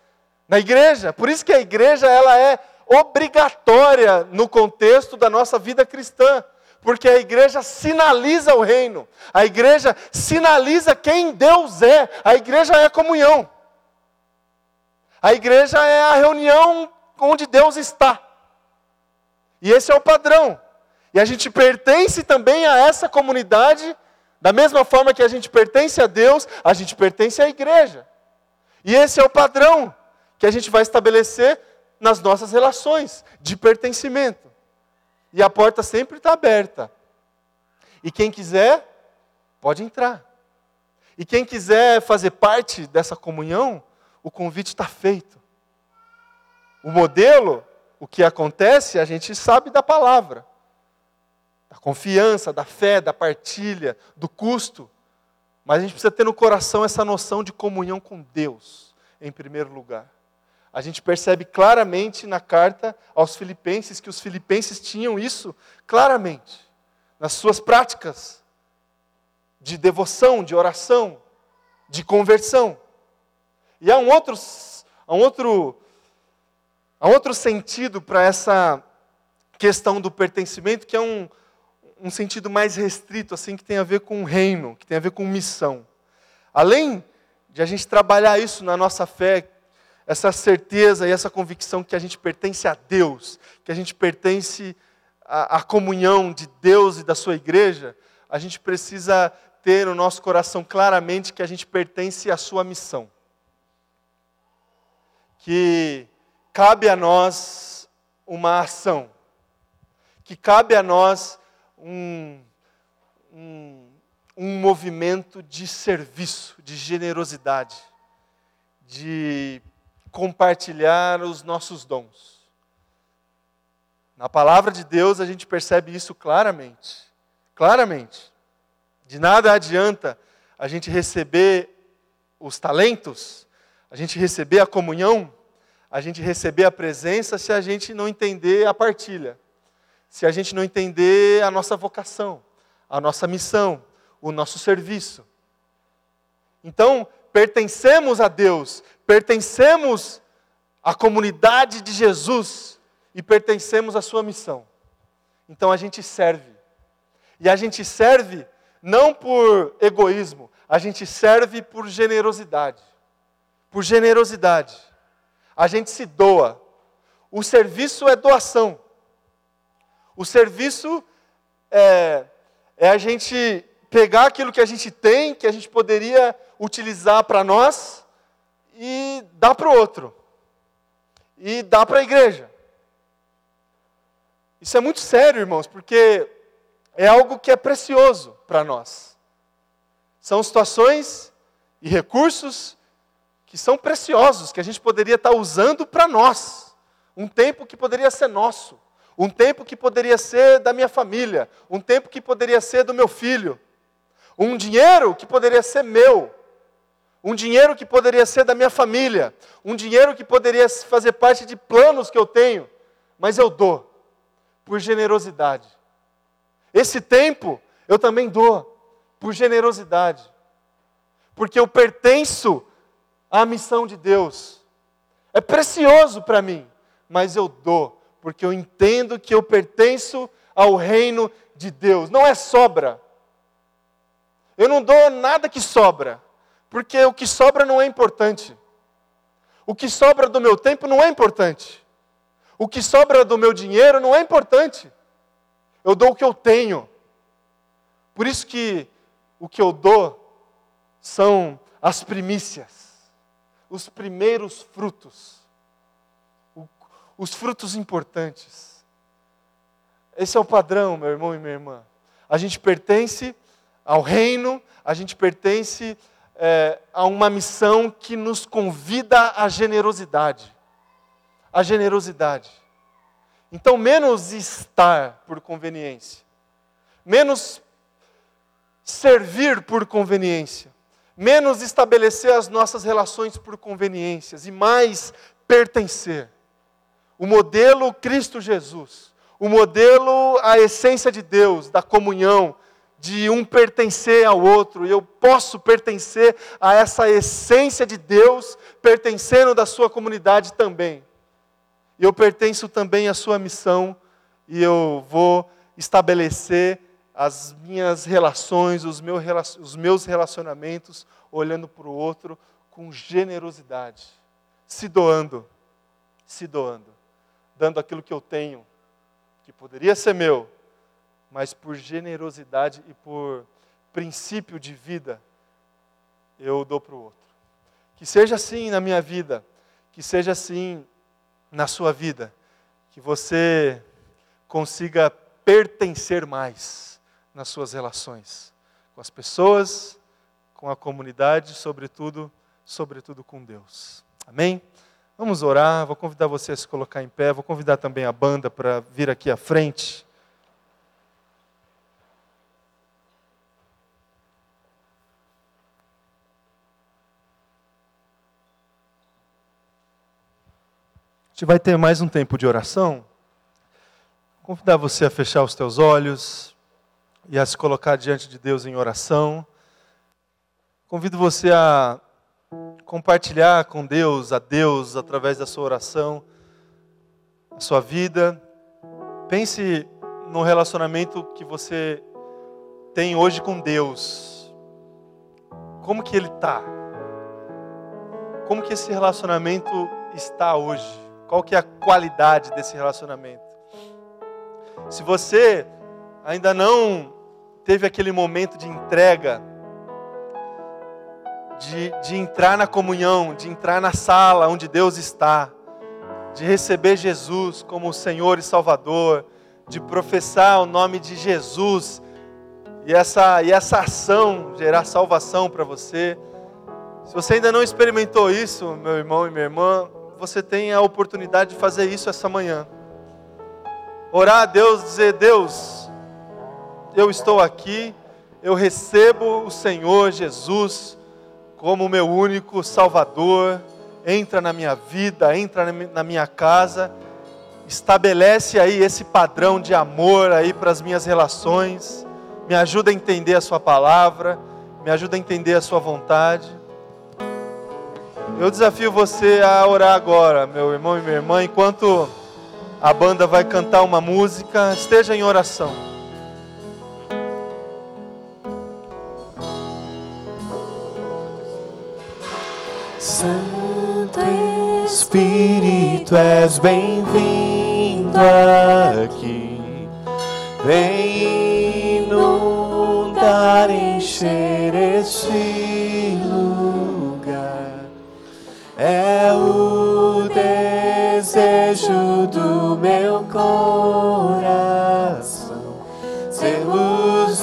na igreja. Por isso que a igreja ela é obrigatória no contexto da nossa vida cristã, porque a igreja sinaliza o reino, a igreja sinaliza quem Deus é, a igreja é a comunhão, a igreja é a reunião onde Deus está, e esse é o padrão, e a gente pertence também a essa comunidade, da mesma forma que a gente pertence a Deus, a gente pertence à igreja, e esse é o padrão que a gente vai estabelecer nas nossas relações de pertencimento. E a porta sempre está aberta. E quem quiser, pode entrar. E quem quiser fazer parte dessa comunhão, o convite está feito. O modelo, o que acontece, a gente sabe da palavra. Da confiança, da fé, da partilha, do custo. Mas a gente precisa ter no coração essa noção de comunhão com Deus, em primeiro lugar. A gente percebe claramente na carta aos Filipenses que os filipenses tinham isso claramente nas suas práticas de devoção, de oração, de conversão. E há um outro, há um outro, há outro sentido para essa questão do pertencimento, que é um, um sentido mais restrito, assim, que tem a ver com reino, que tem a ver com missão. Além de a gente trabalhar isso na nossa fé, essa certeza e essa convicção que a gente pertence a Deus, que a gente pertence à, comunhão de Deus e da sua igreja, a gente precisa ter no nosso coração claramente que a gente pertence à sua missão. Que cabe a nós uma ação, que cabe a nós um, um, um movimento de serviço, de generosidade, de compartilhar os nossos dons. Na palavra de Deus a gente percebe isso claramente. Claramente. De nada adianta a gente receber os talentos, a gente receber a comunhão, a gente receber a presença se a gente não entender a partilha. Se a gente não entender a nossa vocação, a nossa missão, o nosso serviço. Então, pertencemos a Deus, pertencemos à comunidade de Jesus e pertencemos à sua missão. Então a gente serve. E a gente serve não por egoísmo, a gente serve por generosidade. Por generosidade. A gente se doa. O serviço é doação. O serviço é, é a gente pegar aquilo que a gente tem, que a gente poderia utilizar para nós e dar para o outro. E dar para a igreja. Isso é muito sério, irmãos, porque é algo que é precioso para nós. São situações e recursos que são preciosos, que a gente poderia estar usando para nós. Um tempo que poderia ser nosso. Um tempo que poderia ser da minha família. Um tempo que poderia ser do meu filho. Um dinheiro que poderia ser meu um dinheiro que poderia ser da minha família, um dinheiro que poderia fazer parte de planos que eu tenho, mas eu dou por generosidade. Esse tempo eu também dou por generosidade, porque eu pertenço à missão de Deus. É precioso para mim, mas eu dou, porque eu entendo que eu pertenço ao reino de Deus. Não é sobra. Eu não dou nada que sobra. Porque o que sobra não é importante. O que sobra do meu tempo não é importante. O que sobra do meu dinheiro não é importante. Eu dou o que eu tenho. Por isso que o que eu dou são as primícias, os primeiros frutos, os frutos importantes. Esse é o padrão, meu irmão e minha irmã. A gente pertence ao reino, a gente pertence é, a uma missão que nos convida à generosidade. A generosidade. Então, menos estar por conveniência, menos servir por conveniência, menos estabelecer as nossas relações por conveniências e mais pertencer. O modelo Cristo Jesus, o modelo, a essência de Deus, da comunhão, de um pertencer ao outro, e eu posso pertencer a essa essência de Deus, pertencendo da sua comunidade também. Eu pertenço também à sua missão, e eu vou estabelecer as minhas relações, os meus relacionamentos, olhando para o outro com generosidade, se doando, se doando, dando aquilo que eu tenho, que poderia ser meu, mas por generosidade e por princípio de vida, eu dou para o outro. Que seja assim na minha vida, que seja assim na sua vida, que você consiga pertencer mais nas suas relações com as pessoas, com a comunidade, sobretudo, sobretudo com Deus. Amém? Vamos orar, vou convidar você a se colocar em pé, vou convidar também a banda para vir aqui à frente. Gente vai ter mais um tempo de oração. Convidar você a fechar os teus olhos e a se colocar diante de Deus em oração. Convido você a compartilhar com Deus, a Deus, através da sua oração, a sua vida. Pense no relacionamento que você tem hoje com Deus. Como que ele está? Como que esse relacionamento está hoje? Qual que é a qualidade desse relacionamento? Se você ainda não teve aquele momento de entrega, de, de entrar na comunhão, de entrar na sala onde Deus está, de receber Jesus como Senhor e Salvador, de professar o nome de Jesus e essa, e essa ação gerar salvação para você. Se você ainda não experimentou isso, meu irmão e minha irmã, você tem a oportunidade de fazer isso essa manhã. Orar a Deus, dizer: Deus, eu estou aqui, eu recebo o Senhor Jesus como meu único Salvador. Entra na minha vida, entra na minha casa, estabelece aí esse padrão de amor aí para as minhas relações, me ajuda a entender a Sua palavra, me ajuda a entender a Sua vontade. Eu desafio você a orar agora, meu irmão e minha irmã, enquanto a banda vai cantar uma música, esteja em oração. Santo Espírito, és bem-vindo aqui. Vem inundar, encher este é o desejo do meu coração. Sermos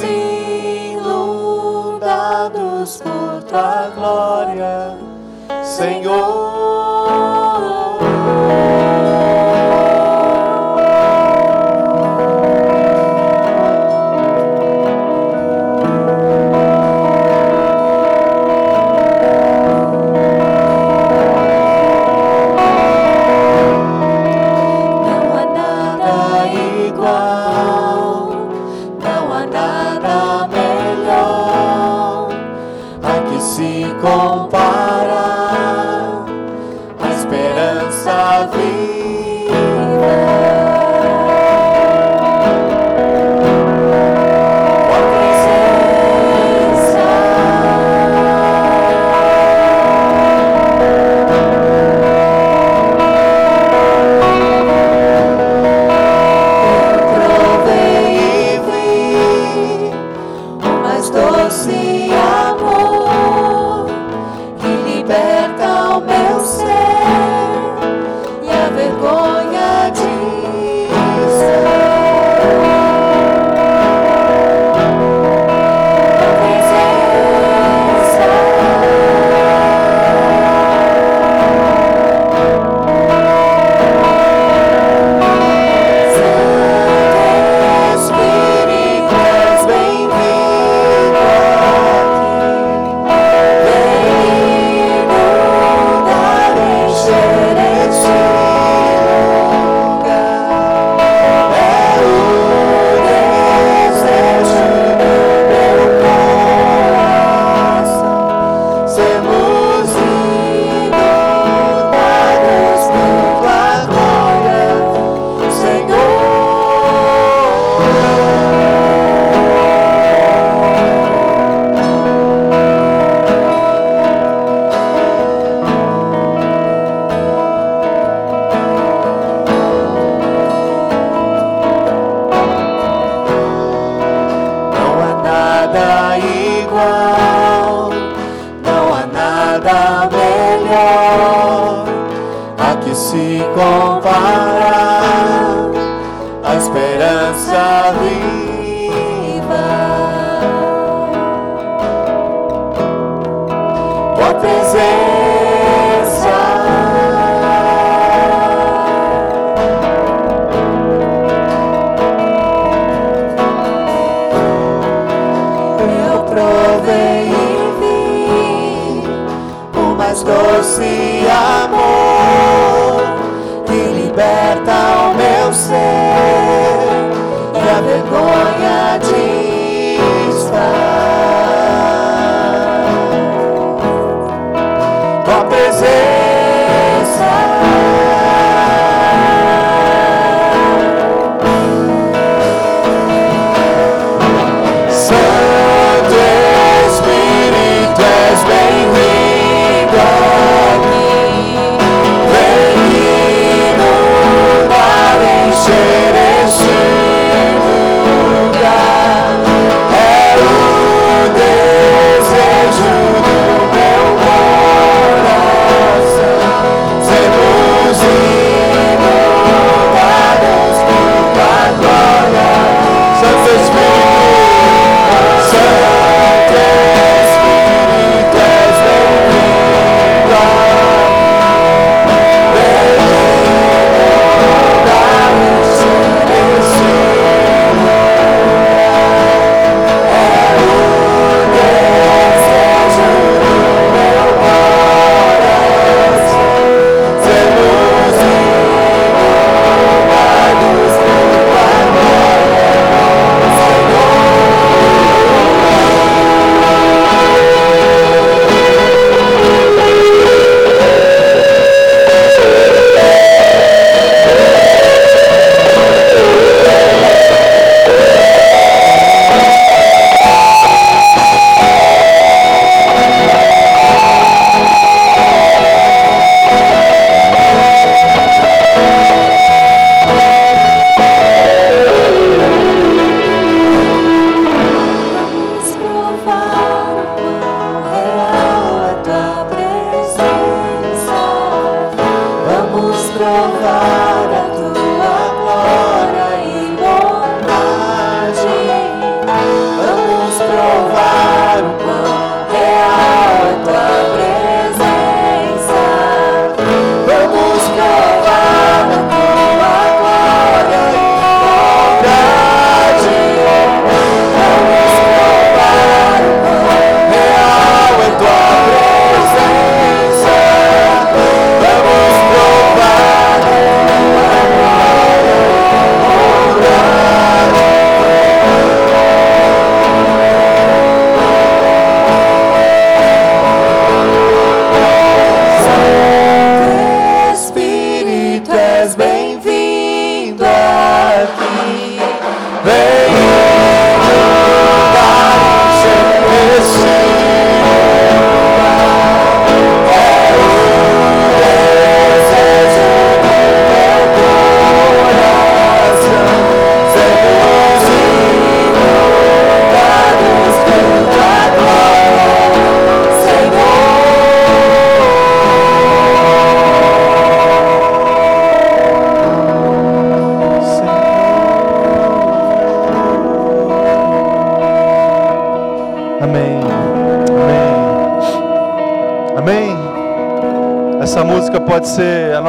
inundados por tua glória, Senhor.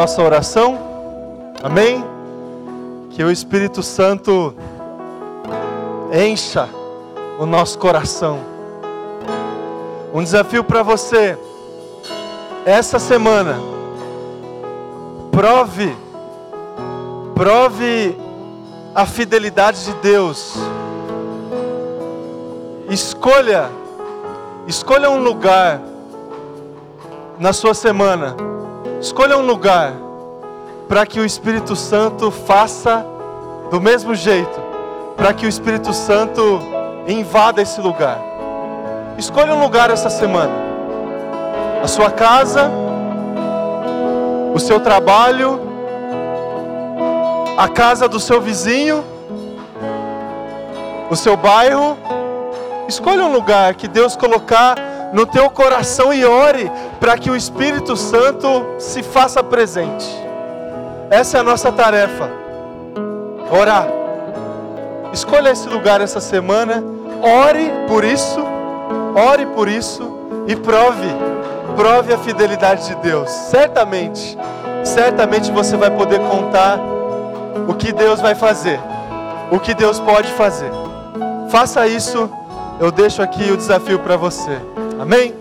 Nossa oração. Amém. Que o Espírito Santo encha o nosso coração. Um desafio para você essa semana. Prove prove a fidelidade de Deus. Escolha, escolha um lugar na sua semana. Escolha um lugar para que o Espírito Santo faça do mesmo jeito, para que o Espírito Santo invada esse lugar. Escolha um lugar essa semana. A sua casa, o seu trabalho, a casa do seu vizinho, o seu bairro. Escolha um lugar que Deus colocar no teu coração e ore para que o Espírito Santo se faça presente. Essa é a nossa tarefa. Orar. Escolha esse lugar essa semana. Ore por isso. Ore por isso e prove. Prove a fidelidade de Deus. Certamente, certamente você vai poder contar o que Deus vai fazer. O que Deus pode fazer. Faça isso. Eu deixo aqui o desafio para você. Amém?